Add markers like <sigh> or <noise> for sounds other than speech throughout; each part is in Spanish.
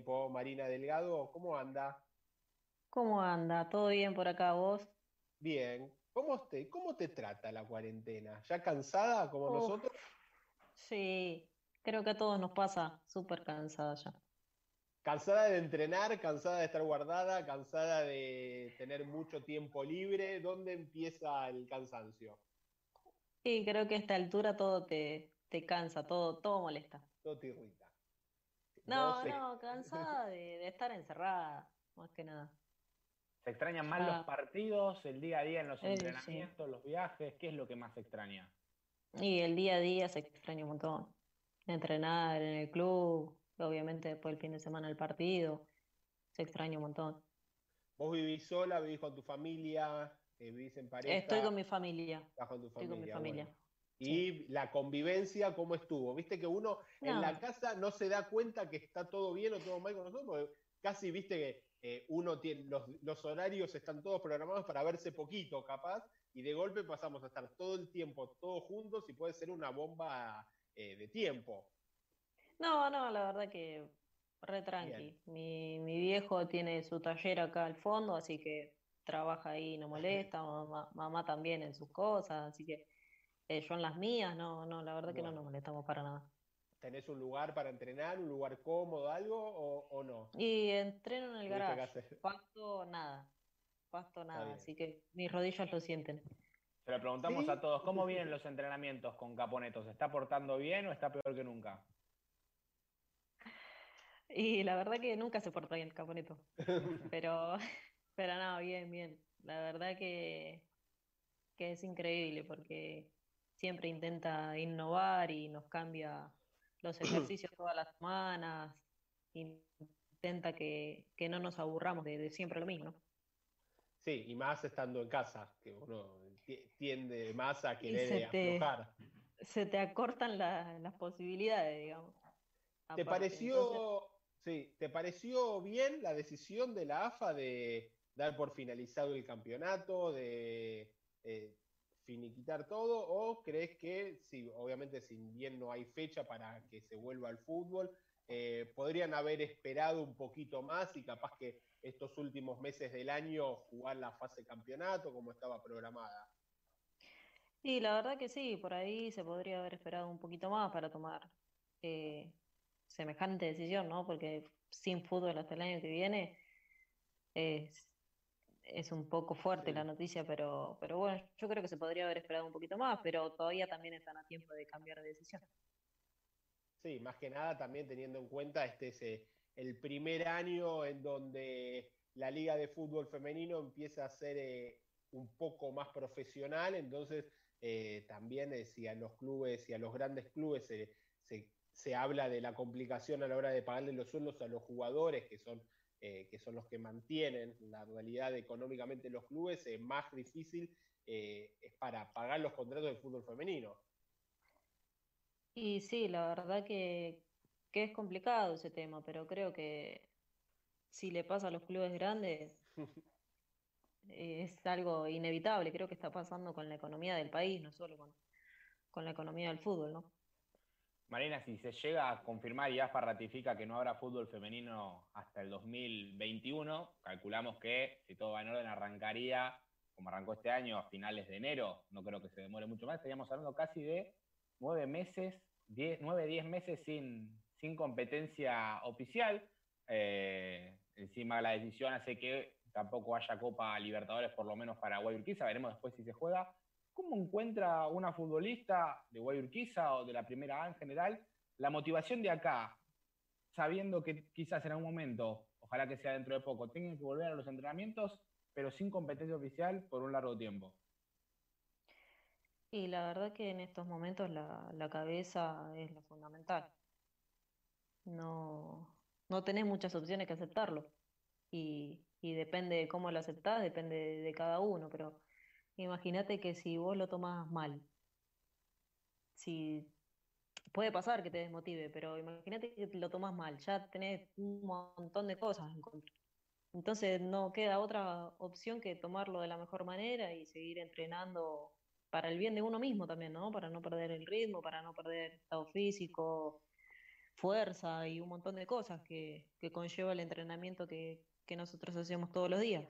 tiempo. Marina Delgado, ¿cómo anda? ¿Cómo anda? ¿Todo bien por acá vos? Bien. ¿Cómo te, cómo te trata la cuarentena? ¿Ya cansada como Uf, nosotros? sí, creo que a todos nos pasa súper cansada ya. ¿Cansada de entrenar? ¿Cansada de estar guardada? ¿Cansada de tener mucho tiempo libre? ¿Dónde empieza el cansancio? Y creo que a esta altura todo te, te cansa, todo, todo molesta. Todo te irrita. No No, cansada de, de estar encerrada, más que nada. ¿Se extrañan más los Ya, partidos, el día a día en los eh, sí. entrenamientos, los viajes? ¿Qué es lo que más se extraña? Y el día a día se extraña un montón. Entrenar en el club, obviamente después del fin de semana el partido, se extraña un montón. ¿Vos vivís sola? ¿Vivís con tu familia? eh, ¿Vivís en Estoy con pareja? mi familia, ¿Estás con tu estoy con mi familia? Bueno. Y la convivencia, ¿cómo estuvo? Viste que uno en la casa no se da cuenta que está todo bien o todo mal con nosotros, porque casi viste que eh, uno tiene, los, los horarios están todos programados para verse poquito, capaz, y de golpe pasamos a estar todo el tiempo todos juntos y puede ser una bomba eh, de tiempo. No, no, la verdad que re tranqui. Mi, mi viejo tiene su taller acá al fondo, así que trabaja ahí, no molesta. <laughs> Mamá, mamá también en sus cosas, así que eh, yo en las mías, no, no, la verdad que no nos molestamos para nada. ¿tenés un lugar para entrenar, un lugar cómodo, algo, o, o no? Y entreno en el ¿Tuviste que garage, hacer? pasto nñada, pasto nada, así que mis rodillas lo sienten. Se lo preguntamos a todos, ¿cómo vienen los entrenamientos con Caponeto? ¿Se está portando bien o está peor que nunca? Y la verdad que nunca se porta bien el Caponeto, pero, <laughs> pero nada, bien, bien. La verdad que... que es increíble porque siempre intenta innovar y nos cambia los <clears throat> ejercicios todas las semanas, intenta que, que no nos aburramos de, de siempre lo mismo, ¿no? Sí, y más estando en casa, que uno ti- tiende más a querer se te, aflojar. se te acortan la- las posibilidades, digamos, ¿Te. Entonces, pareció, sí, ¿te pareció bien la decisión de la AFA de dar por finalizado el campeonato, de eh, finiquitar todo? ¿O crees que, sí, obviamente, si bien no hay fecha para que se vuelva al fútbol, eh, podrían haber esperado un poquito más y capaz que estos últimos meses del año jugar la fase campeonato como estaba programada? y la verdad que sí, por ahí se podría haber esperado un poquito más para tomar eh, semejante decisión, ¿no? Porque sin fútbol hasta el año que viene es, es un poco fuerte la noticia, pero, pero bueno, yo creo que se podría haber esperado un poquito más, pero todavía también están a tiempo de cambiar de decisión. Sí, más que nada también teniendo en cuenta este es eh, el primer año en donde la Liga de Fútbol Femenino empieza a ser eh, un poco más profesional, entonces eh, también eh, si a los clubes y a los grandes clubes se, se- se habla de la complicación a la hora de pagarle los sueldos a los jugadores, que son, eh, que son los que mantienen la realidad económicamente los clubes, más difícil eh, es para pagar los contratos del fútbol femenino. Y sí, la verdad que, que es complicado ese tema, pero creo que si le pasa a los clubes grandes es algo inevitable, creo que está pasando con la economía del país, no solo con, con la economía del fútbol, ¿no? Marina, si se llega a confirmar y AFA ratifica que no habrá fútbol femenino hasta el 2021, calculamos que, si todo va en orden, arrancaría, como arrancó este año, a finales de enero, no creo que se demore mucho más, estaríamos hablando casi de nueve meses, diez, nueve, diez meses sin, sin competencia oficial. Eh, encima la decisión hace que tampoco haya Copa Libertadores, por lo menos para Guayurquiza, veremos después si se juega. ¿Cómo encuentra una futbolista de Guayurquiza o de la primera A en general la motivación de acá, sabiendo que quizás en algún momento, ojalá que sea dentro de poco, tengan que volver a los entrenamientos, pero sin competencia oficial por un largo tiempo? Y la verdad que en estos momentos la, la cabeza es lo fundamental. No, no tenés muchas opciones que aceptarlo. Y, y depende de cómo lo aceptás, depende de, de cada uno, pero imagínate que si vos lo tomás mal, si puede pasar que te desmotive, pero imagínate que lo tomás mal, ya tenés un montón de cosas en contra. Entonces no queda otra opción que tomarlo de la mejor manera y seguir entrenando para el bien de uno mismo también, ¿no? Para no perder el ritmo, para no perder estado físico, fuerza y un montón de cosas que, que conlleva el entrenamiento que, que nosotros hacemos todos los días.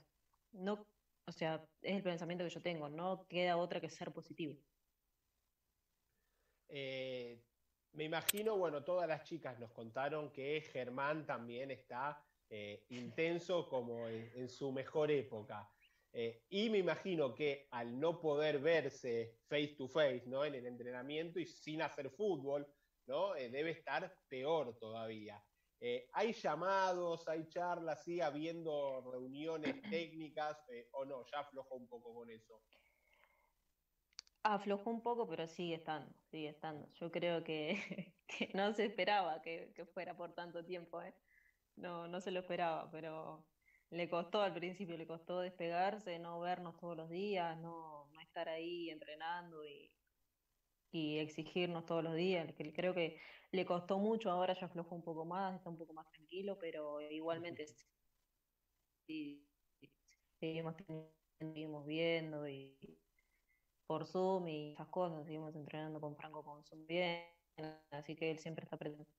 No, o sea, es el pensamiento que yo tengo, no queda otra que ser positivo. Eh, me imagino, bueno, todas las chicas nos contaron que Germán también está eh, intenso como en, su mejor época. Eh, y me imagino que al no poder verse face to face ¿no? en el entrenamiento y sin hacer fútbol, ¿no? debe estar peor todavía. ¿Hay llamados, hay charlas, sigue habiendo reuniones <clears throat> técnicas o no? Ya aflojó un poco con eso. Aflojó un poco, pero sigue estando, sigue estando. Yo creo que, <laughs> no se esperaba que, fuera por tanto tiempo, ¿eh? No, no se lo esperaba, pero le costó al principio, le costó despegarse, no vernos todos los días, no, no estar ahí entrenando y, y exigirnos todos los días. Creo que le costó mucho, ahora ya aflojó un poco más, está un poco más tranquilo, pero igualmente sí, seguimos, seguimos viendo y por Zoom y esas cosas. Seguimos entrenando con Franco con Zoom bien, así que él siempre está presente.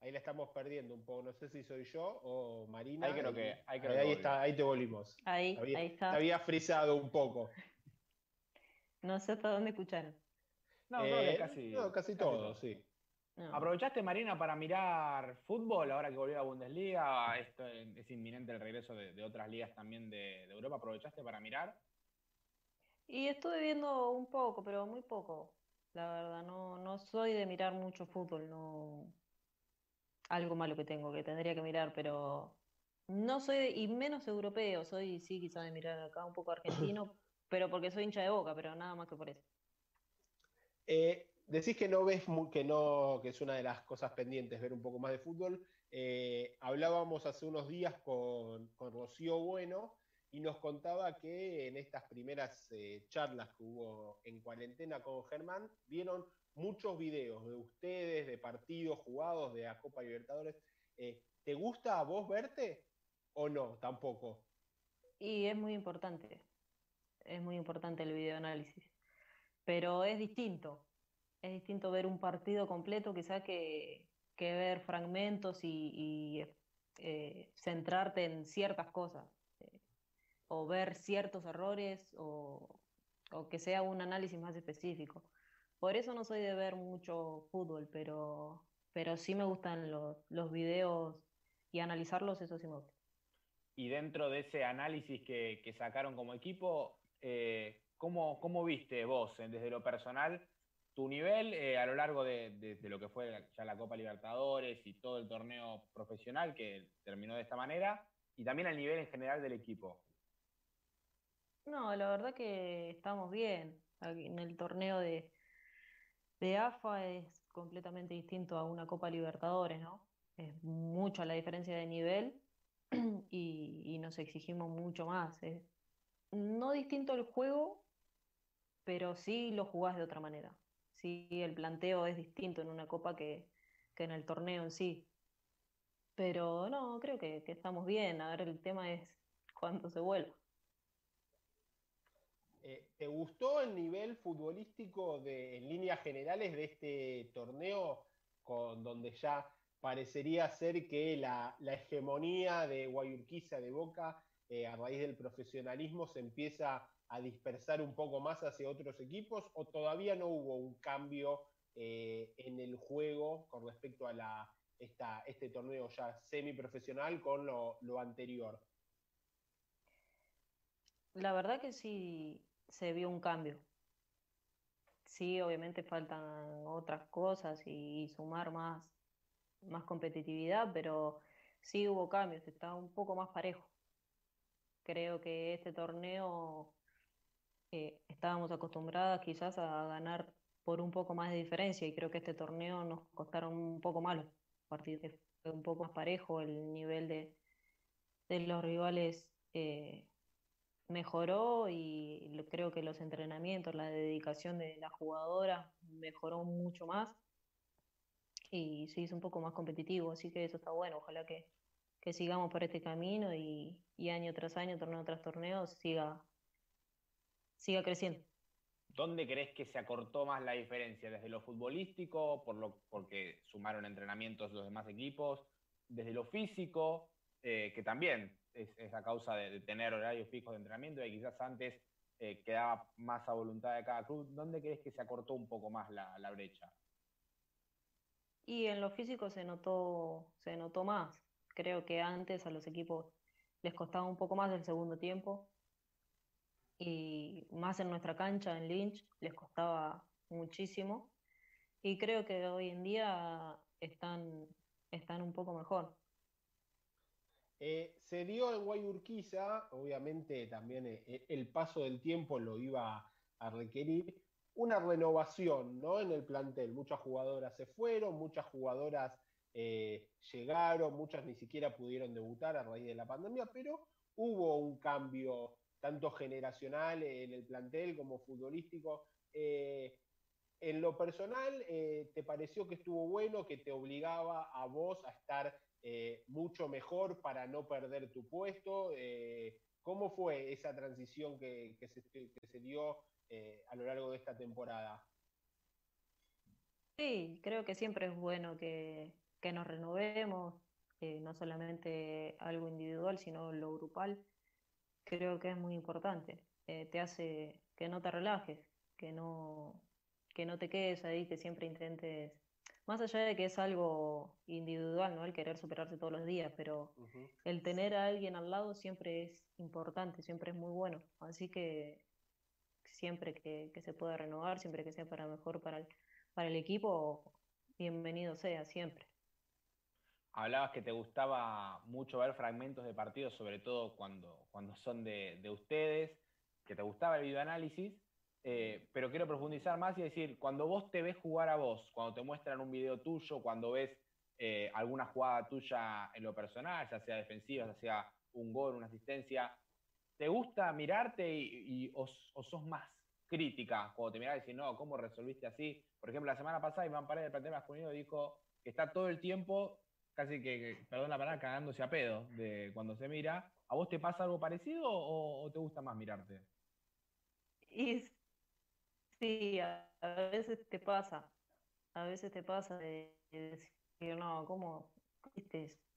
Ahí la estamos perdiendo un poco, no sé si soy yo o Marina. Ahí creo que, ahí, está, ahí te volvimos. Ahí, ahí está. Te había frisado un poco. No sé hasta dónde escucharon. No, creo que eh, casi, no, casi, todo, sí. ¿Aprovechaste, Marina, para mirar fútbol ahora que volvió a Bundesliga? Esto es inminente el regreso de, otras ligas también de, de Europa. ¿Aprovechaste para mirar? Y estuve viendo un poco, pero muy poco, la verdad. No, no soy de mirar mucho fútbol, no. Algo malo que tengo, que tendría que mirar, pero no soy, y menos europeo, soy sí quizá de mirar acá un poco argentino, <laughs> pero porque soy hincha de boca, pero nada más que por eso. Eh, decís que no ves, que no, que es una de las cosas pendientes ver un poco más de fútbol. Eh, hablábamos hace unos días con, con Rocío Bueno y nos contaba que en estas primeras eh, charlas que hubo en cuarentena con Germán, vieron muchos videos de ustedes, de partidos jugados de la Copa Libertadores. Eh, ¿Te gusta a vos verte o no? Tampoco. Y es muy importante, es muy importante el videoanálisis, pero es distinto, es distinto ver un partido completo quizá que, que ver fragmentos y, eh, centrarte en ciertas cosas o ver ciertos errores o, que sea un análisis más específico. Por eso no soy de ver mucho fútbol, pero, pero sí me gustan los, los videos y analizarlos, eso sí me gusta. Y dentro de ese análisis que, sacaron como equipo, eh, ¿cómo, ¿cómo, viste vos, eh, desde lo personal, tu nivel eh, a lo largo de, lo que fue ya la Copa Libertadores y todo el torneo profesional que terminó de esta manera, y también el nivel en general del equipo? No, la verdad que estamos bien. En el torneo de, de AFA es completamente distinto a una Copa Libertadores, ¿no? Es mucha la diferencia de nivel <clears throat> y, nos exigimos mucho más. No distinto el juego, pero sí lo jugás de otra manera. Sí, el planteo es distinto en una Copa que, en el torneo en sí. Pero no, creo que, que estamos bien. A ver, el tema es cuánto se vuelva. Eh, ¿Te gustó el nivel futbolístico de, en líneas generales de este torneo, con, donde ya parecería ser que la, hegemonía de Guayurquiza de Boca eh, a raíz del profesionalismo se empieza a dispersar un poco más hacia otros equipos o todavía no hubo un cambio eh, en el juego con respecto a este torneo ya semiprofesional con lo anterior? La verdad que sí, se vio un cambio. Sí, obviamente faltan otras cosas y, sumar más, más competitividad, pero sí hubo cambios, está un poco más parejo. Creo que este torneo eh, estábamos acostumbradas quizás a ganar por un poco más de diferencia y creo que este torneo nos costaron un poco malo. A partir de fue un poco más parejo el nivel de, de los rivales eh, mejoró y creo que los entrenamientos, la dedicación de la jugadora mejoró mucho más y se hizo un poco más competitivo, así que eso está bueno, ojalá que, sigamos por este camino y, año tras año, torneo tras torneo, siga, siga creciendo. ¿dónde crees que se acortó más la diferencia? ¿Desde lo futbolístico, por lo, porque sumaron entrenamientos los demás equipos? ¿Desde lo físico, eh, que también es, a causa de, tener horarios fijos de entrenamiento y quizás antes eh, quedaba más a voluntad de cada club? ¿Dónde crees que se acortó un poco más la, la brecha? Y en lo físico se notó, se notó más. Creo que antes a los equipos les costaba un poco más el segundo tiempo y más en nuestra cancha, en Lynch, les costaba muchísimo. Y creo que hoy en día están, están un poco mejor. Eh, se dio en Guayurquiza, obviamente también eh, el paso del tiempo lo iba a requerir, una renovación ¿no? en el plantel. Muchas jugadoras se fueron, muchas jugadoras eh, llegaron, muchas ni siquiera pudieron debutar a raíz de la pandemia, pero hubo un cambio tanto generacional en el plantel como futbolístico. Eh, en lo personal, eh, ¿te pareció que estuvo bueno, que te obligaba a vos a estar mucho mejor para no perder tu puesto? ¿Cómo fue esa transición que, se, que se, dio a lo largo de esta temporada? Sí, creo que siempre es bueno que, que nos renovemos, eh, no solamente algo individual, sino lo grupal, creo que es muy importante. Eh, te hace que no te relajes, que no, que no te quedes ahí, que siempre intentes, más allá de que es algo individual, ¿no? El querer superarse todos los días, pero el tener a alguien al lado siempre es importante, siempre es muy bueno. Así que siempre que, se pueda renovar, siempre que sea para mejor para para el equipo, bienvenido sea siempre hablabas que te gustaba mucho ver fragmentos de partidos, sobre todo cuando, cuando son de, ustedes, que te gustaba el videoanálisis, eh, pero quiero profundizar más y decir, cuando vos te ves jugar a vos, cuando te muestran un video tuyo, cuando ves eh, alguna jugada tuya en lo personal, ya sea defensiva, ya sea un gol, una asistencia, ¿te gusta mirarte y, o, sos más crítica cuando te mirás y decís, no, ¿cómo resolviste así? Por ejemplo, la semana pasada Iván Paredes del plantel masculino dijo que está todo el tiempo casi que, perdón la palabra, cagándose a pedo de cuando se mira. ¿A vos te pasa algo parecido o, te gusta más mirarte? Y sí, a, veces te pasa. A veces te pasa de, decir, no, ¿cómo,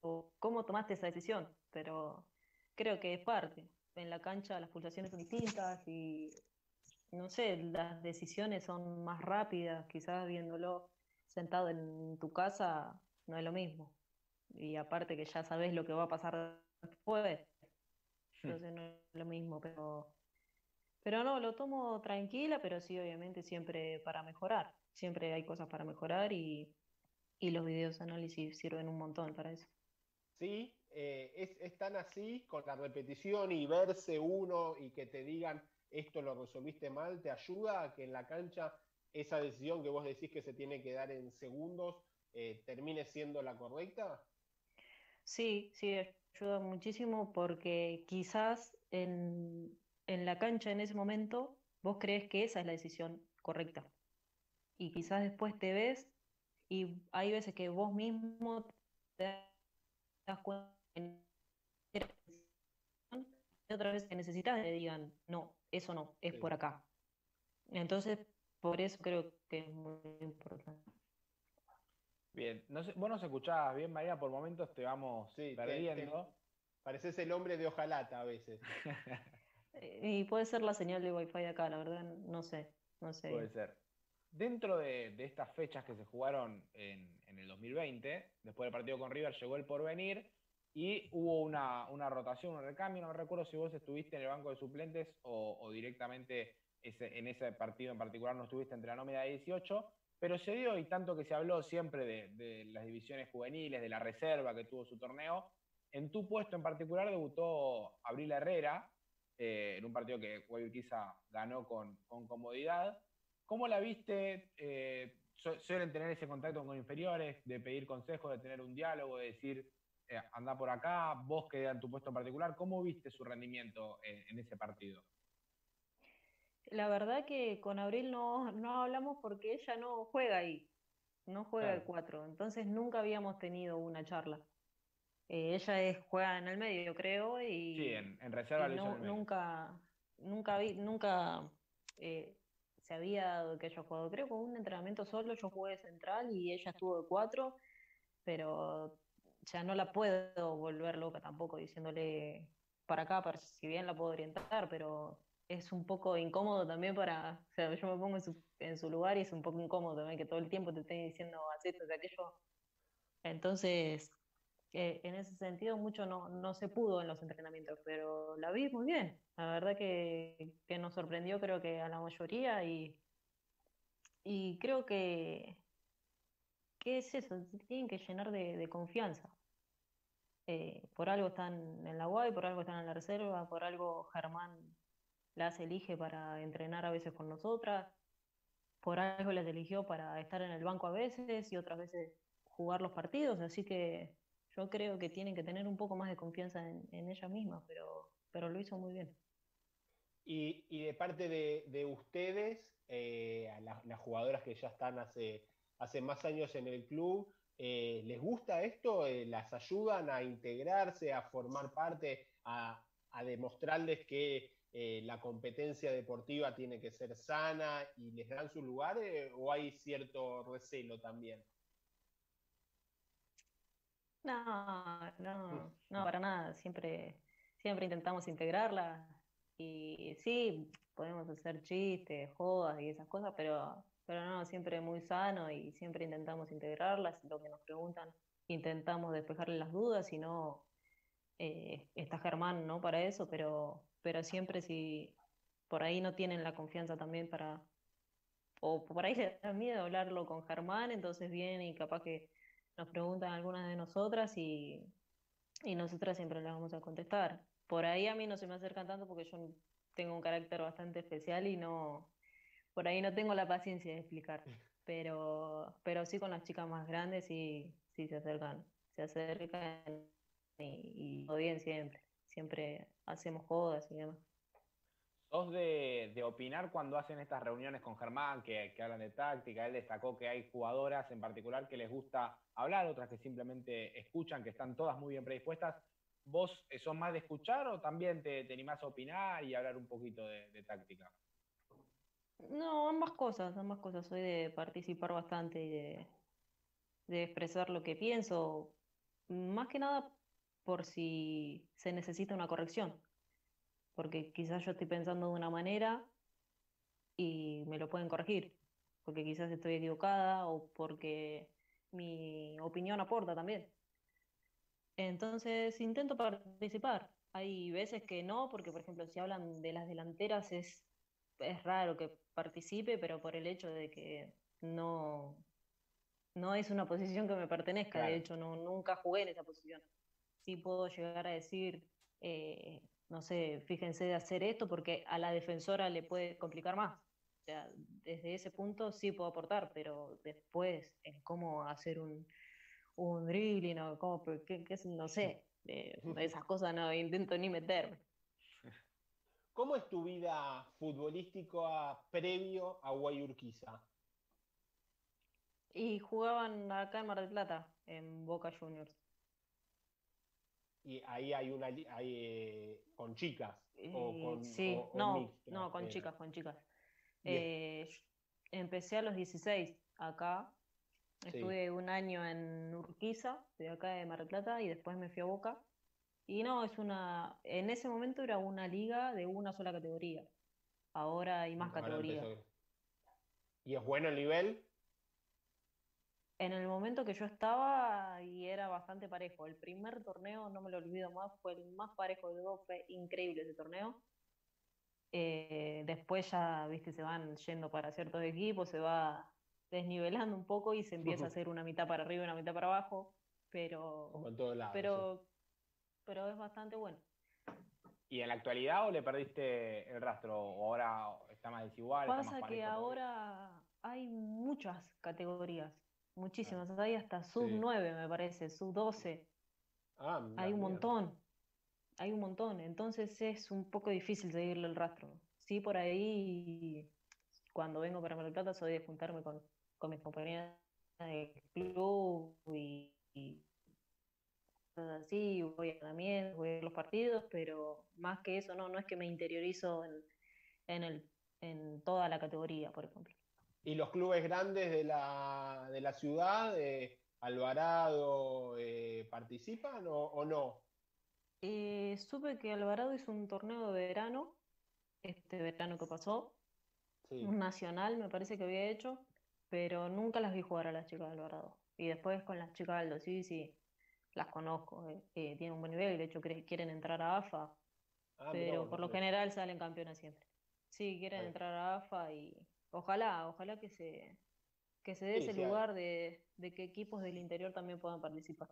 o ¿cómo tomaste esa decisión? Pero creo que es parte. En la cancha las pulsaciones son distintas y, no sé, las decisiones son más rápidas. Quizás viéndolo sentado en tu casa no es lo mismo y aparte que ya sabes lo que va a pasar después. Hmm. Entonces no es lo mismo, pero pero no, lo tomo tranquila, pero sí, obviamente, siempre para mejorar. Siempre hay cosas para mejorar y, y los videos análisis sirven un montón para eso. Sí, eh, es, es, tan así, con la repetición y verse uno y que te digan esto lo resolviste mal, te ayuda a que en la cancha esa decisión que vos decís que se tiene que dar en segundos eh, termine siendo la correcta. Sí, sí, ayuda muchísimo porque quizás en, la cancha en ese momento vos crees que esa es la decisión correcta. Y quizás después te ves y hay veces que vos mismo te das cuenta y otra vez que necesitas le digan, no, eso no, es por acá. Entonces, por eso creo que es muy importante. Bien, no sé, vos nos escuchabas bien, María, por momentos te vamos perdiendo. pareces el hombre de hojalata a veces. <laughs> y puede ser la señal de Wi-Fi acá, la verdad, no sé, no sé. Puede ser. Dentro de, estas fechas que se jugaron en, el 2020, después del partido con River, llegó el porvenir y hubo una, rotación, un recambio. No me recuerdo si vos estuviste en el banco de suplentes o, directamente en ese partido en particular no estuviste entre la nómina de 18 pero se dio, y tanto que se habló siempre de, las divisiones juveniles, de la reserva que tuvo su torneo, en tu puesto en particular debutó Abril Herrera, eh, en un partido que Guayurquiza ganó con, comodidad. ¿Cómo la viste? Eh, suelen tener ese contacto con inferiores, de pedir consejos, de tener un diálogo, de decir, eh, anda por acá, vos que en tu puesto en particular, ¿cómo viste su rendimiento en ese partido? La verdad que con Abril no, no hablamos porque ella no juega ahí, no juega el 4, entonces nunca habíamos tenido una charla. Eh, ella es, juega en el medio, creo, y, sí, en, reserva nunca, nunca vi, nunca eh, se había dado que haya jugado. Creo que un entrenamiento solo yo jugué de central y ella estuvo de cuatro, pero ya no la puedo volver loca tampoco diciéndole para acá, para, si bien la puedo orientar, pero es un poco incómodo también para, o sea, yo me pongo en su, en su lugar y es un poco incómodo también que todo el tiempo te estén diciendo así esto, aquello. Entonces, eh, en ese sentido mucho no, no se pudo en los entrenamientos, pero la vi muy bien. La verdad que, que nos sorprendió creo que a la mayoría y, y creo que, ¿qué es eso? tienen que llenar de, confianza. Eh, por algo están en la UAI, por algo están en la reserva, por algo Germán las elige para entrenar a veces con nosotras, por algo las eligió para estar en el banco a veces y otras veces jugar los partidos, así que yo creo que tienen que tener un poco más de confianza en, en ella misma, pero, pero lo hizo muy bien. Y, de parte de, de ustedes, eh, las, jugadoras que ya están hace, hace más años en el club, eh, ¿les gusta esto? Eh, ¿Las ayudan a integrarse, a formar parte, a, a demostrarles que eh, la competencia deportiva tiene que ser sana y les dan su lugar eh, o hay cierto recelo también? No, no, no, para nada. Siempre, siempre intentamos integrarla y sí, podemos hacer chistes, jodas y esas cosas, pero, pero no, siempre muy sano y siempre intentamos integrarlas. Lo que nos preguntan, intentamos despejarle las dudas y no, eh, está Germán, ¿no? Para eso, pero, pero siempre si por ahí no tienen la confianza también para, o por ahí les da miedo hablarlo con Germán, entonces vienen y capaz que nos preguntan algunas de nosotras y, y nosotras siempre les vamos a contestar. Por ahí a mí no se me acercan tanto porque yo tengo un carácter bastante especial y no, por ahí no tengo la paciencia de explicar, <laughs> pero, pero sí con las chicas más grandes sí, sí se acercan, se acercan y, y todo bien siempre. Siempre hacemos jodas y demás. ¿Sos de, de, opinar cuando hacen estas reuniones con Germán, que, que, hablan de táctica? Él destacó que hay jugadoras en particular que les gusta hablar, otras que simplemente escuchan, que están todas muy bien predispuestas. ¿Vos sos más de escuchar o también te, te animás a opinar y hablar un poquito de, de, táctica? No, ambas cosas, ambas cosas. Soy de participar bastante y de, de expresar lo que pienso. Más que nada por si se necesita una corrección. Porque quizás yo estoy pensando de una manera y me lo pueden corregir. Porque quizás estoy equivocada o porque mi opinión aporta también. Entonces intento participar. Hay veces que no, porque por ejemplo si hablan de las delanteras es, es raro que participe, pero por el hecho de que no, no es una posición que me pertenezca. Claro. De hecho, no, nunca jugué en esa posición sí puedo llegar a decir, eh, no sé, fíjense de hacer esto porque a la defensora le puede complicar más. O sea, desde ese punto sí puedo aportar, pero después en cómo hacer un, un dribbling o cómo, qué, qué, no sé, eh, esas cosas no intento ni meterme. <laughs> ¿Cómo es tu vida futbolística previo a Guayurquiza? Y jugaban acá en Mar del Plata, en Boca Juniors y ahí hay una hay, eh, con chicas o con sí o, o no no con eh. chicas con chicas. Eh, empecé a los 16 acá. Estuve un año en Urquiza de acá de Mar del Plata y después me fui a Boca. Y no es una en ese momento era una liga de una sola categoría. Ahora hay más categorías. y es bueno el nivel en el momento que yo estaba y era bastante parejo. El primer torneo, no me lo olvido más, fue el más parejo de todos, fue increíble ese torneo. Eh, después ya, viste, se van yendo para ciertos equipos, se va desnivelando un poco y se empieza a <laughs> hacer una mitad para arriba y una mitad para abajo, pero, lado, pero, sí. pero es bastante bueno. ¿Y en la actualidad o le perdiste el rastro o ahora está más desigual? Pasa más que ahora hay muchas categorías Muchísimas, hay hasta sub sí. 9 me parece, sub 12. Ah, hay un montón, hay un montón, entonces es un poco difícil seguirle el rastro. Sí, por ahí, cuando vengo para Mar del Plata, soy de juntarme con, con mis compañeras de club y, así, voy también, voy a los partidos, pero más que eso, no, no es que me interiorizo en, en el en toda la categoría, por ejemplo. ¿Y los clubes grandes de la, de la ciudad, Alvarado, eh, participan o, no? Eh, supe que Alvarado hizo un torneo de verano, este verano que pasó, un nacional me parece que había hecho, pero nunca las vi jugar a las chicas de Alvarado. Y después con las chicas de Aldo, sí, sí, las conozco, eh, tienen un buen nivel, de hecho quieren entrar a AFA, ah, pero por lo general salen campeones siempre. Sí, quieren entrar a AFA y ojalá, ojalá que se, que se dé ese lugar de, que equipos del interior también puedan participar.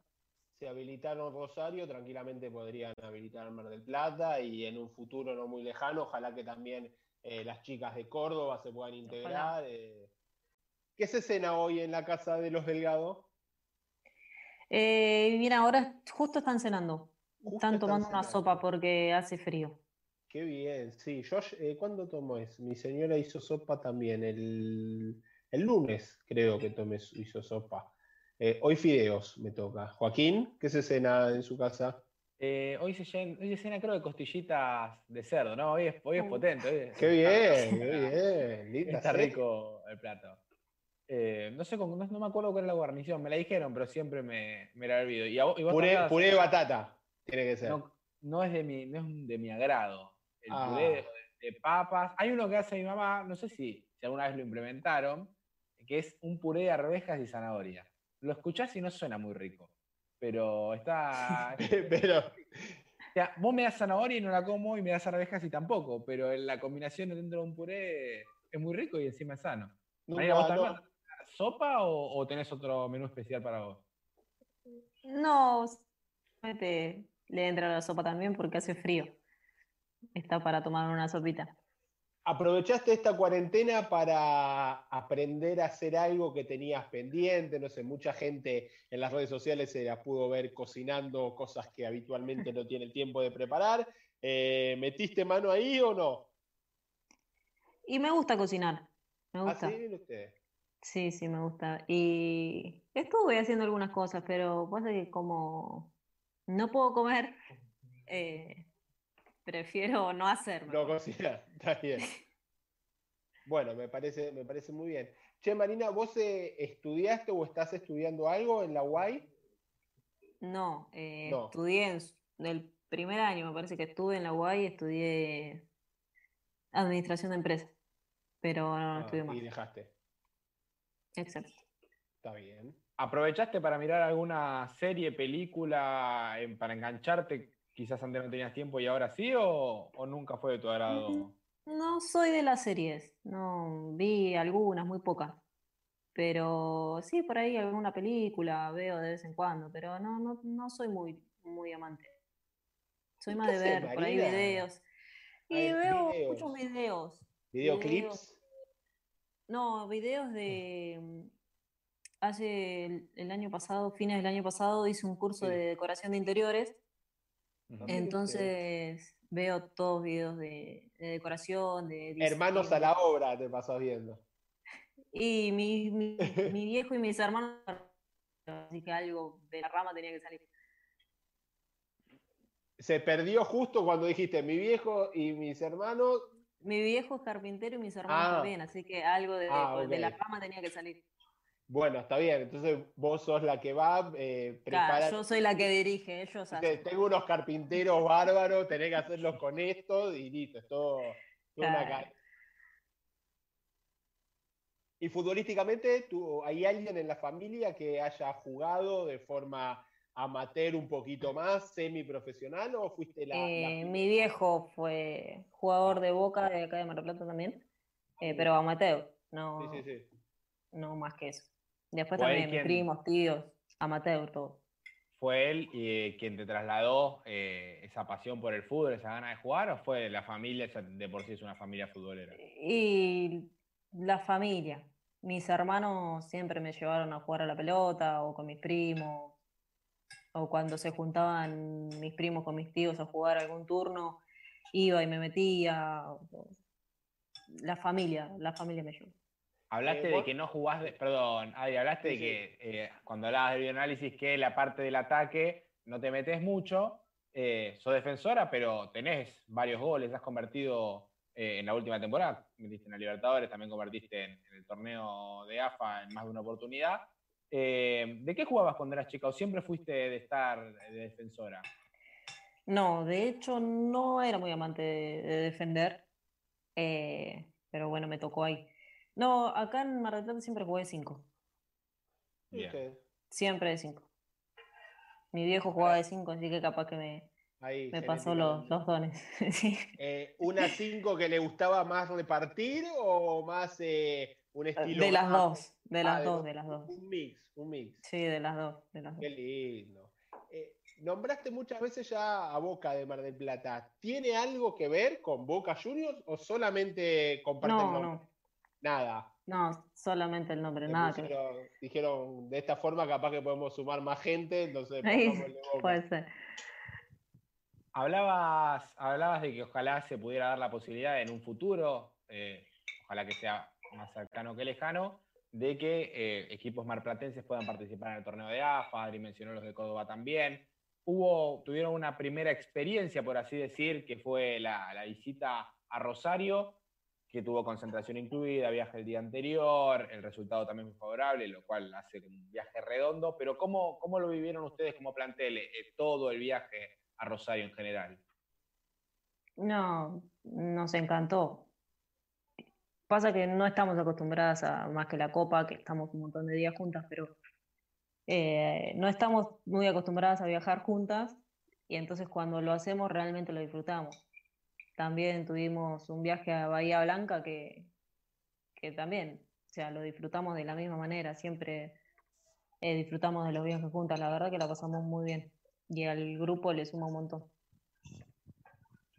Si habilitaron Rosario, tranquilamente podrían habilitar Mar del Plata y en un futuro no muy lejano, ojalá que también eh, las chicas de Córdoba se puedan integrar. Eh. ¿Qué se cena hoy en la casa de los Delgado? Eh, mira, ahora justo están cenando. están tomando una sopa porque hace frío. Qué bien, sí. Yo, eh, ¿cuándo tomo eso? Mi señora hizo sopa también. El, lunes creo que tomé, hizo sopa. Eh, hoy fideos me toca. Joaquín, ¿qué se cena en su casa? Eh, hoy, se cena, creo, de costillitas de cerdo, ¿no? Hoy es, hoy es potente. Qué bien, qué bien. Está <laughs> rico el plato. no sé, no, me acuerdo cuál es la guarnición, me la dijeron, pero siempre me, me la olvido. ¿Y, puré, de batata, tiene que ser. No, es de mi, no es de mi agrado el ah. puré de, papas. Hay uno que hace mi mamá, no sé si, si alguna vez lo implementaron, que es un puré de arvejas y zanahoria. Lo escuchás y no suena muy rico, pero está... <laughs> pero... O sea, vos me das zanahoria y no la como y me das arvejas y tampoco, pero la combinación dentro de un puré es muy rico y encima es sano. ¿Sopa o, tenés otro menú especial para vos? No, le entra la sopa también porque hace frío está para tomar una sopita. ¿Aprovechaste esta cuarentena para aprender a hacer algo que tenías pendiente? No sé, mucha gente en las redes sociales se la pudo ver cocinando cosas que habitualmente no tiene el tiempo de preparar. Eh, ¿Metiste mano ahí o no? Y me gusta cocinar. Me ¿Ah, gusta. sí? ¿Usted? Sí, sí, me gusta. Y estuve haciendo algunas cosas, pero pasa que como no puedo comer, eh, prefiero no hacerlo. No cocinar, <laughs> está bien. <laughs> bueno, me parece, me parece muy bien. Che, Marina, ¿vos eh, estudiaste o estás estudiando algo en la UAI? No, eh, estudié en el primer año, me parece que estuve en la UAI, estudié administración de empresas, pero no, no ah, estudié más. Y dejaste. Exacto. Está bien. ¿Aprovechaste para mirar alguna serie, película, para engancharte quizás antes no tenías tiempo y ahora sí, o, nunca fue de tu agrado? No soy de las series, no vi algunas, muy pocas. Pero sí, por ahí alguna película veo de vez en cuando, pero no, no, no soy muy, muy amante. Soy más de ver por ahí videos. Y veo muchos videos. ¿Videoclips? No, videos de. Hace el, año pasado, fines del año pasado, hice un curso de decoración de interiores entonces veo todos videos de, decoración, de... Hermanos a la obra te pasas viendo. Y mi, <laughs> mi, viejo y mis hermanos, así que algo de la rama tenía que salir. Se perdió justo cuando dijiste mi viejo y mis hermanos. Mi viejo es carpintero y mis hermanos ah. también, así que algo de, ah, de la rama tenía que salir. Bueno, está bien. Entonces vos sos la que va, eh, prepara. yo soy la que dirige, ellos Tengo unos carpinteros bárbaros, tenés que hacerlos con esto y listo, es todo, una Y futbolísticamente, ¿tú, ¿hay alguien en la familia que haya jugado de forma amateur un poquito más, semiprofesional o fuiste la, eh, Mi viejo fue jugador de Boca de acá de Mar del Plata también, eh, pero amateur, no, sí, sí, sí. no más que eso. Después también mis primos, tíos, amateur, todo. ¿Fue él eh, quien te trasladó eh, esa pasión por el fútbol, esa gana de jugar, o fue la familia, de por sí es una familia futbolera? Y la familia. Mis hermanos siempre me llevaron a jugar a la pelota o con mis primos, o cuando se juntaban mis primos con mis tíos a jugar algún turno, iba y me metía. La familia, la familia me llevó. Hablaste de que no jugás, perdón, Adi, hablaste de que eh, cuando hablabas de bioanálisis que la parte del ataque no te metes mucho, eh, sos defensora, pero tenés varios goles, has convertido eh, en la última temporada, metiste en la Libertadores, también convertiste en, el torneo de AFA en más de una oportunidad. Eh, ¿De qué jugabas cuando eras chica o siempre fuiste de estar de defensora? No, de hecho no era muy amante de, defender, eh, pero bueno, me tocó ahí. No, acá en Mar del Plata siempre jugué de 5. Siempre de 5. Mi viejo jugaba de 5, así que capaz que me, me pasó los, los, dones. <laughs> Eh, ¿Una 5 que le gustaba más repartir o más eh, un estilo? De las dos, de las ah, dos, de las dos. Un mix, un mix. Sí, de las dos. De las Qué lindo. Eh, nombraste muchas veces ya a Boca de Mar del Plata. ¿Tiene algo que ver con Boca Juniors o solamente comparten no, No. Nada. No, solamente el nombre, nada dijeron, que... dijeron, de esta forma capaz que podemos sumar más gente, entonces <laughs> Puede ser. Hablabas, hablabas de que ojalá se pudiera dar la posibilidad en un futuro, eh, ojalá que sea más cercano que lejano, de que eh, equipos marplatenses puedan participar en el torneo de AFA, Adri mencionó los de Córdoba también. Hubo, tuvieron una primera experiencia, por así decir, que fue la, visita a Rosario, que tuvo concentración incluida, viaje el día anterior, el resultado también muy favorable, lo cual hace un viaje redondo, pero ¿cómo, cómo lo vivieron ustedes como plantel, eh, todo el viaje a Rosario en general? No, nos encantó. Pasa que no estamos acostumbradas a más que la copa, que estamos un montón de días juntas, pero eh, no estamos muy acostumbradas a viajar juntas y entonces cuando lo hacemos realmente lo disfrutamos. También tuvimos un viaje a Bahía Blanca que, que también, o sea, lo disfrutamos de la misma manera, siempre eh, disfrutamos de los viajes juntas, la verdad que la pasamos muy bien y al grupo le suma un montón.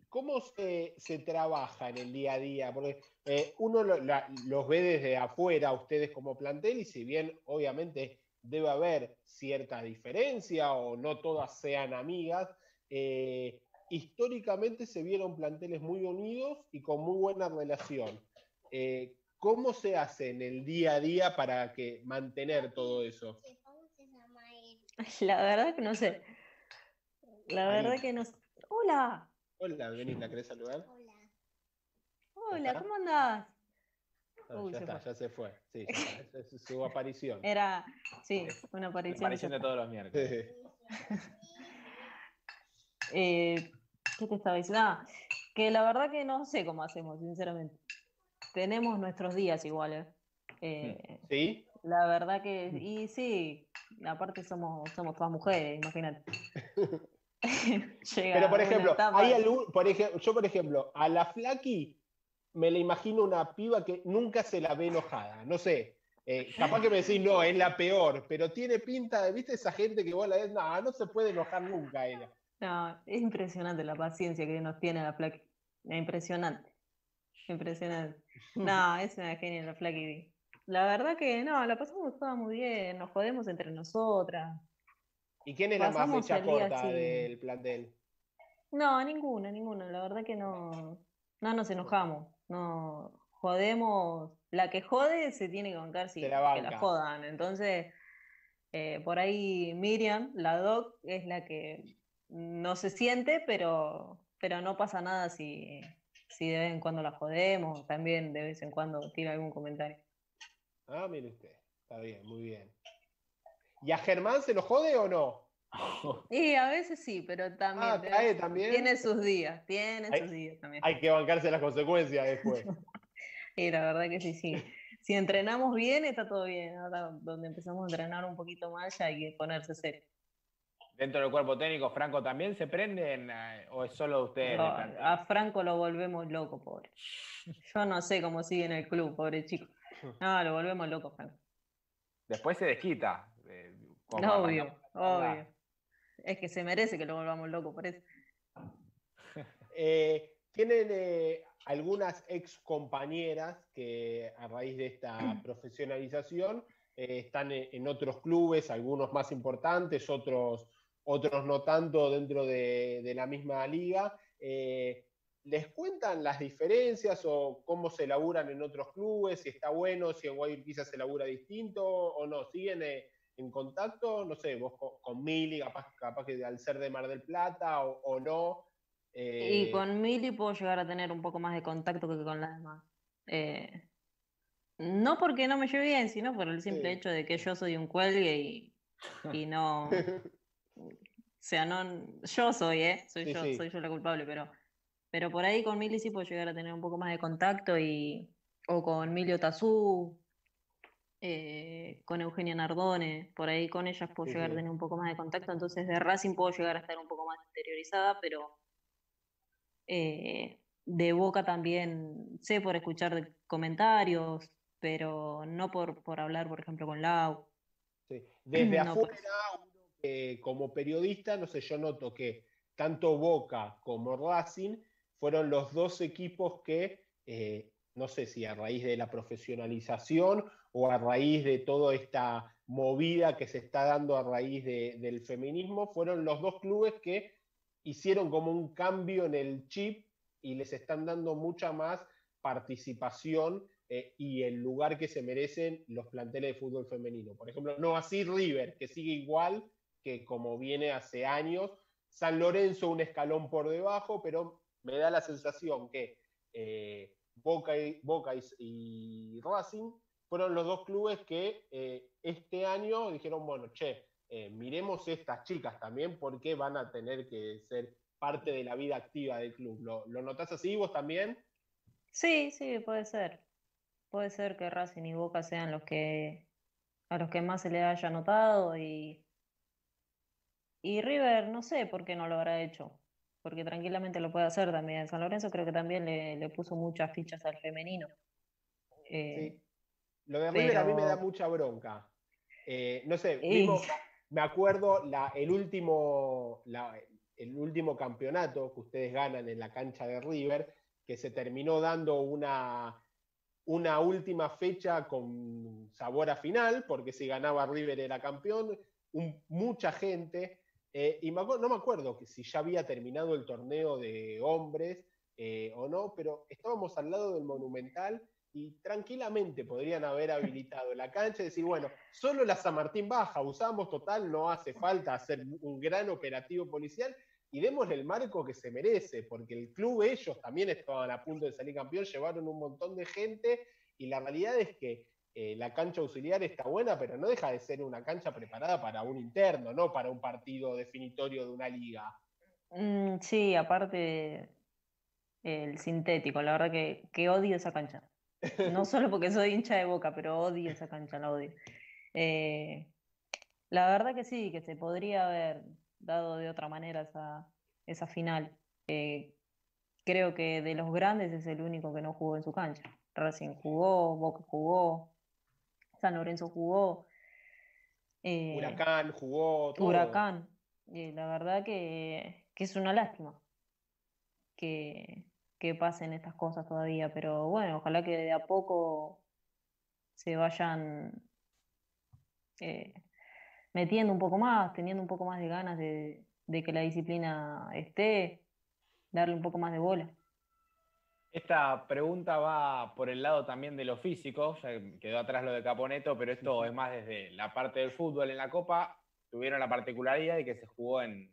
¿Cómo se, trabaja en el día a día? Porque eh, uno los ve desde afuera, ustedes como plantel, y si bien obviamente debe haber cierta diferencia o no todas sean amigas, eh, históricamente se vieron planteles muy unidos y con muy buena relación. Eh, ¿Cómo se hace en el día a día para que mantener todo eso? <laughs> La verdad que no sé. La verdad que no sé. Hola. Hola, Benita, ¿querés saludar? Hola. Hola, ¿cómo andás? ya está, ya se fue. Sí, <laughs> es su aparición. Era, sí, una aparición. Aparición de todos los miércoles. <laughs> eh, ¿Qué te estaba diciendo? Ah, que la verdad que no sé cómo hacemos, sinceramente. Tenemos nuestros días iguales. Eh, ¿Sí? La verdad que, y sí, aparte somos, somos todas mujeres, imagínate. <laughs> Pero por ejemplo, hay por ejemplo, yo por ejemplo, a la Flaky me la imagino una piba que nunca se la ve enojada. No sé, eh, capaz que me decís, no, es la peor, pero tiene pinta de, ¿viste esa gente que vos la ves? No, no se puede enojar nunca ella. No, es impresionante la paciencia que nos tiene la Flaky. Impresionante. Impresionante. No, <laughs> es una genia la Flaky. La verdad que no, la pasamos toda muy bien, nos jodemos entre nosotras. ¿Y quién es la más fecha corta del plantel? No, ninguna, ninguna. La verdad que no, no nos enojamos. No jodemos. La que jode se tiene que bancar si que la jodan. Entonces, eh, por ahí Miriam, la doc, es la que no se siente, pero, pero no pasa nada si, si de vez en cuando la jodemos. También de vez en cuando tira algún comentario. Ah, mire usted. Está bien, muy bien. ¿Y a Germán se lo jode o no? <laughs> Y a veces sí, pero también, ah, también. tiene sus días, tiene sus días también. Hay que bancarse las consecuencias después. <laughs> y la verdad que sí, sí. Si entrenamos bien, está todo bien. Ahora, donde empezamos a entrenar un poquito más, ya hay que ponerse serio. ¿Dentro del cuerpo técnico, Franco también se prenden eh, o es solo ustedes? a Franco lo volvemos loco, pobre. <laughs> Yo no sé cómo sigue en el club, pobre chico. No, lo volvemos loco, Franco. Después se desquita. obvio, obvio. Es que se merece que lo volvamos loco, por eso. <laughs> Eh, Tienen eh, algunas ex compañeras que a raíz de esta <clears throat> profesionalización eh, están en, otros clubes, algunos más importantes, otros, otros no tanto dentro de, la misma liga. ¿Les cuentan las diferencias o cómo se laburan en otros clubes? Si está bueno, si en Guayaquil quizás se labura distinto o no. ¿Siguen en contacto, no sé, vos con, Mili, capaz, capaz, que al ser de Mar del Plata o, no, y con Mili puedo llegar a tener un poco más de contacto que con las demás. no porque no me lleve bien, sino por el simple hecho de que yo soy un cuelgue y, y no. <laughs> o sea, no. Yo soy, ¿eh? Soy yo, soy yo la culpable, pero. Pero por ahí con Mili sí puedo llegar a tener un poco más de contacto y. O con Milio Tazú, eh, con Eugenia Nardone, por ahí con ellas puedo llegar a tener un poco más de contacto, entonces de Racing puedo llegar a estar un poco más interiorizada, pero eh, de Boca también sé por escuchar comentarios, pero no por, por hablar, por ejemplo, con Lau. Desde <clears throat> afuera, como periodista, no sé, yo noto que tanto Boca como Racing fueron los dos equipos que, eh, no sé si a raíz de la profesionalización o a raíz de toda esta movida que se está dando a raíz del feminismo, fueron los dos clubes que hicieron como un cambio en el chip y les están dando mucha más participación eh, y el lugar que se merecen los planteles de fútbol femenino. Por ejemplo, no así River, que sigue igual que como viene hace años. San Lorenzo un escalón por debajo, pero me da la sensación que eh, Boca, y, Boca y, Racing fueron los dos clubes que eh, este año dijeron, bueno, che, miremos estas chicas también porque van a tener que ser parte de la vida activa del club. ¿Lo, lo notás así vos también? Sí, sí, puede ser. Puede ser que Racing y Boca sean los que a los que más se le haya notado y y River no sé por qué no lo habrá hecho, porque tranquilamente lo puede hacer también. San Lorenzo creo que también le, puso muchas fichas al femenino. Eh, Lo de River a mí me da mucha bronca. Eh, no sé, me acuerdo la, el, último, el último campeonato que ustedes ganan en la cancha de River, que se terminó dando una, una última fecha con sabor a final, porque si ganaba River era campeón, mucha gente, eh, y no me acuerdo que si ya había terminado el torneo de hombres eh, o no, pero estábamos al lado del Monumental y tranquilamente podrían haber habilitado la cancha y decir, bueno, solo la San Martín baja, usamos total, no hace falta hacer un gran operativo policial y démosle el marco que se merece, porque el club ellos también estaban a punto de salir campeón, llevaron un montón de gente y la realidad es que eh, la cancha auxiliar está buena, pero no deja de ser una cancha preparada para un interno, no para un partido definitorio de una liga. Mm, sí, aparte el sintético, la verdad que, odio esa cancha. No <laughs> solo porque soy hincha de boca, pero odio esa cancha, la odio. Eh, la verdad que sí, que se podría haber dado de otra manera esa, esa final. Eh, creo que de los grandes es el único que no jugó en su cancha. Racing jugó, Boca jugó, San Lorenzo jugó. Eh, Huracán jugó. Huracán. la verdad que, es una lástima que, pasen estas cosas todavía, pero bueno, ojalá que de a poco se vayan eh, metiendo un poco más, teniendo un poco más de ganas de, de que la disciplina esté, darle un poco más de bola. Esta pregunta va por el lado también de lo físico, ya quedó atrás lo de Caponeto, pero esto es más desde la parte del fútbol en la Copa. Tuvieron la particularidad de que se jugó en,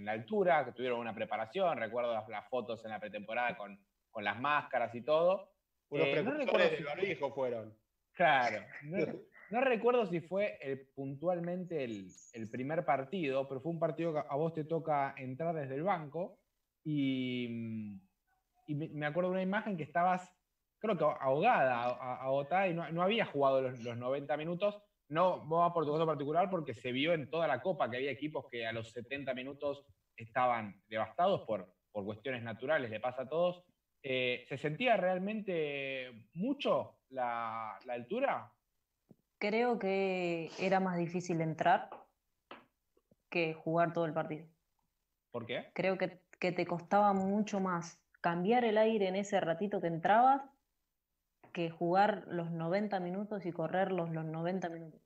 la altura, que tuvieron una preparación, recuerdo las, fotos en la pretemporada con, las máscaras y todo. Unos eh, no recuerdo del barbijo fueron. Claro. <laughs> No, recuerdo si fue puntualmente el, el, primer partido, pero fue un partido que a vos te toca entrar desde el banco y mm, y me acuerdo de una imagen que estabas, creo que ahogada, agotada, y no, no había jugado los, 90 minutos. No va por tu caso particular porque se vio en toda la Copa que había equipos que a los 70 minutos estaban devastados por, por cuestiones naturales, le pasa a todos. Eh, ¿Se sentía realmente mucho la, la, altura? Creo que era más difícil entrar que jugar todo el partido. ¿Por qué? Creo que, que te costaba mucho más cambiar el aire en ese ratito que entrabas que jugar los 90 minutos y correr los, 90 minutos.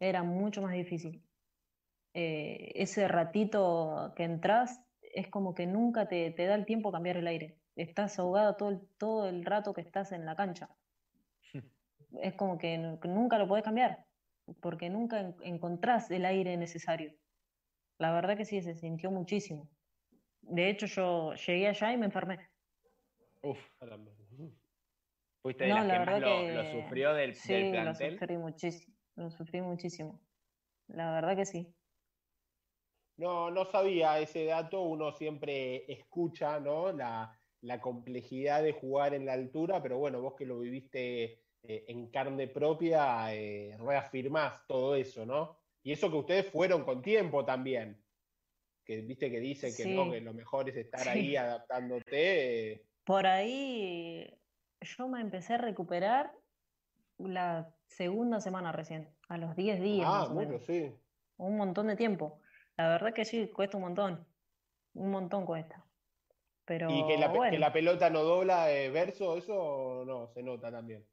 Era mucho más difícil. Eh, ese ratito que entras es como que nunca te, da el tiempo a cambiar el aire. Estás ahogado todo el, todo el rato que estás en la cancha. <laughs> es como que nunca lo podés cambiar, porque nunca encontrás el aire necesario. La verdad que sí, se sintió muchísimo de hecho, yo llegué allá y me enfermé. Uf. Fuiste de las que más lo, sufrió del, sí, plantel. Lo sufrí muchísimo, lo sufrí muchísimo. La verdad que sí. No, no sabía ese dato, uno siempre escucha, ¿no? La, la complejidad de jugar en la altura, pero bueno, vos que lo viviste eh, en carne propia, eh, reafirmás todo eso, ¿no? Y eso que ustedes fueron con tiempo también, que viste que dice que no, que lo mejor es estar ahí adaptándote. Por ahí yo me empecé a recuperar la segunda semana recién, a los 10 días. Ah, bueno, sí. Un montón de tiempo. La verdad que sí, cuesta un montón. Un montón cuesta. Pero, ¿Y que la, pelota no dobla eh, verso, eso no, se nota también?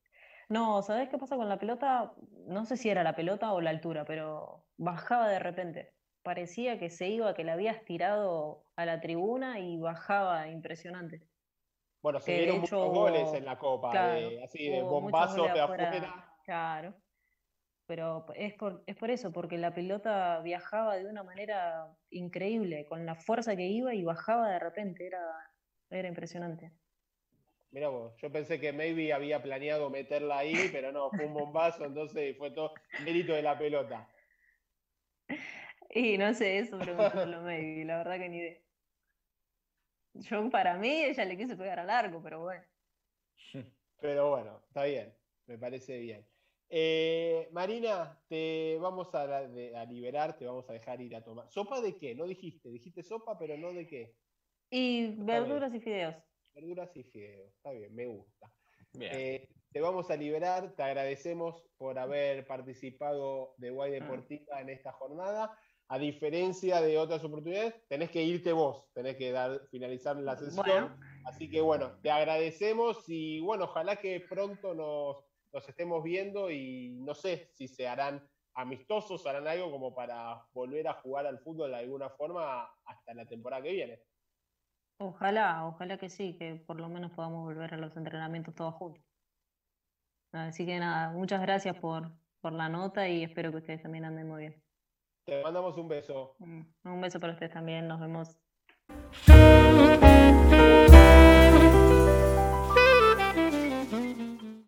No, ¿sabés qué pasa con la pelota? No sé si era la pelota o la altura, pero bajaba de repente. Parecía que se iba, que la habías tirado a la tribuna y bajaba impresionante. Bueno, se dieron muchos goles en la Copa, así de bombazos de afuera. Claro. Pero es por, es por eso, porque la pelota viajaba de una manera increíble, con la fuerza que iba y bajaba de repente, era, era impresionante. Mira vos, yo pensé que maybe había planeado meterla ahí, pero no, fue un bombazo, entonces fue todo mérito de la pelota. Y no sé eso, pero lo <laughs> maybe, la verdad que ni idea. Yo, para mí, ella le quiso pegar a largo, pero bueno. <laughs> Pero bueno, está bien, me parece bien. Eh, Marina, te vamos a, a, liberar, te vamos a dejar ir a tomar. ¿Sopa de qué? No dijiste, dijiste sopa, pero no de qué. Y verduras y fideos. Verduras y fideos, está bien, me gusta. Eh, te vamos a liberar, te agradecemos por haber participado de Guay ah. Deportiva en esta jornada. A diferencia de otras oportunidades, tenés que irte vos, tenés que dar, finalizar la sesión. Así que bueno, te agradecemos y bueno, ojalá que pronto nos nos estemos viendo y no sé si se harán amistosos, harán algo como para volver a jugar al fútbol de alguna forma hasta la temporada que viene. Ojalá, ojalá que sí, que por lo menos podamos volver a los entrenamientos todos juntos. Así que nada, muchas gracias por, por la nota y espero que ustedes también anden muy bien. Te mandamos un beso. Un beso para ustedes también, nos vemos.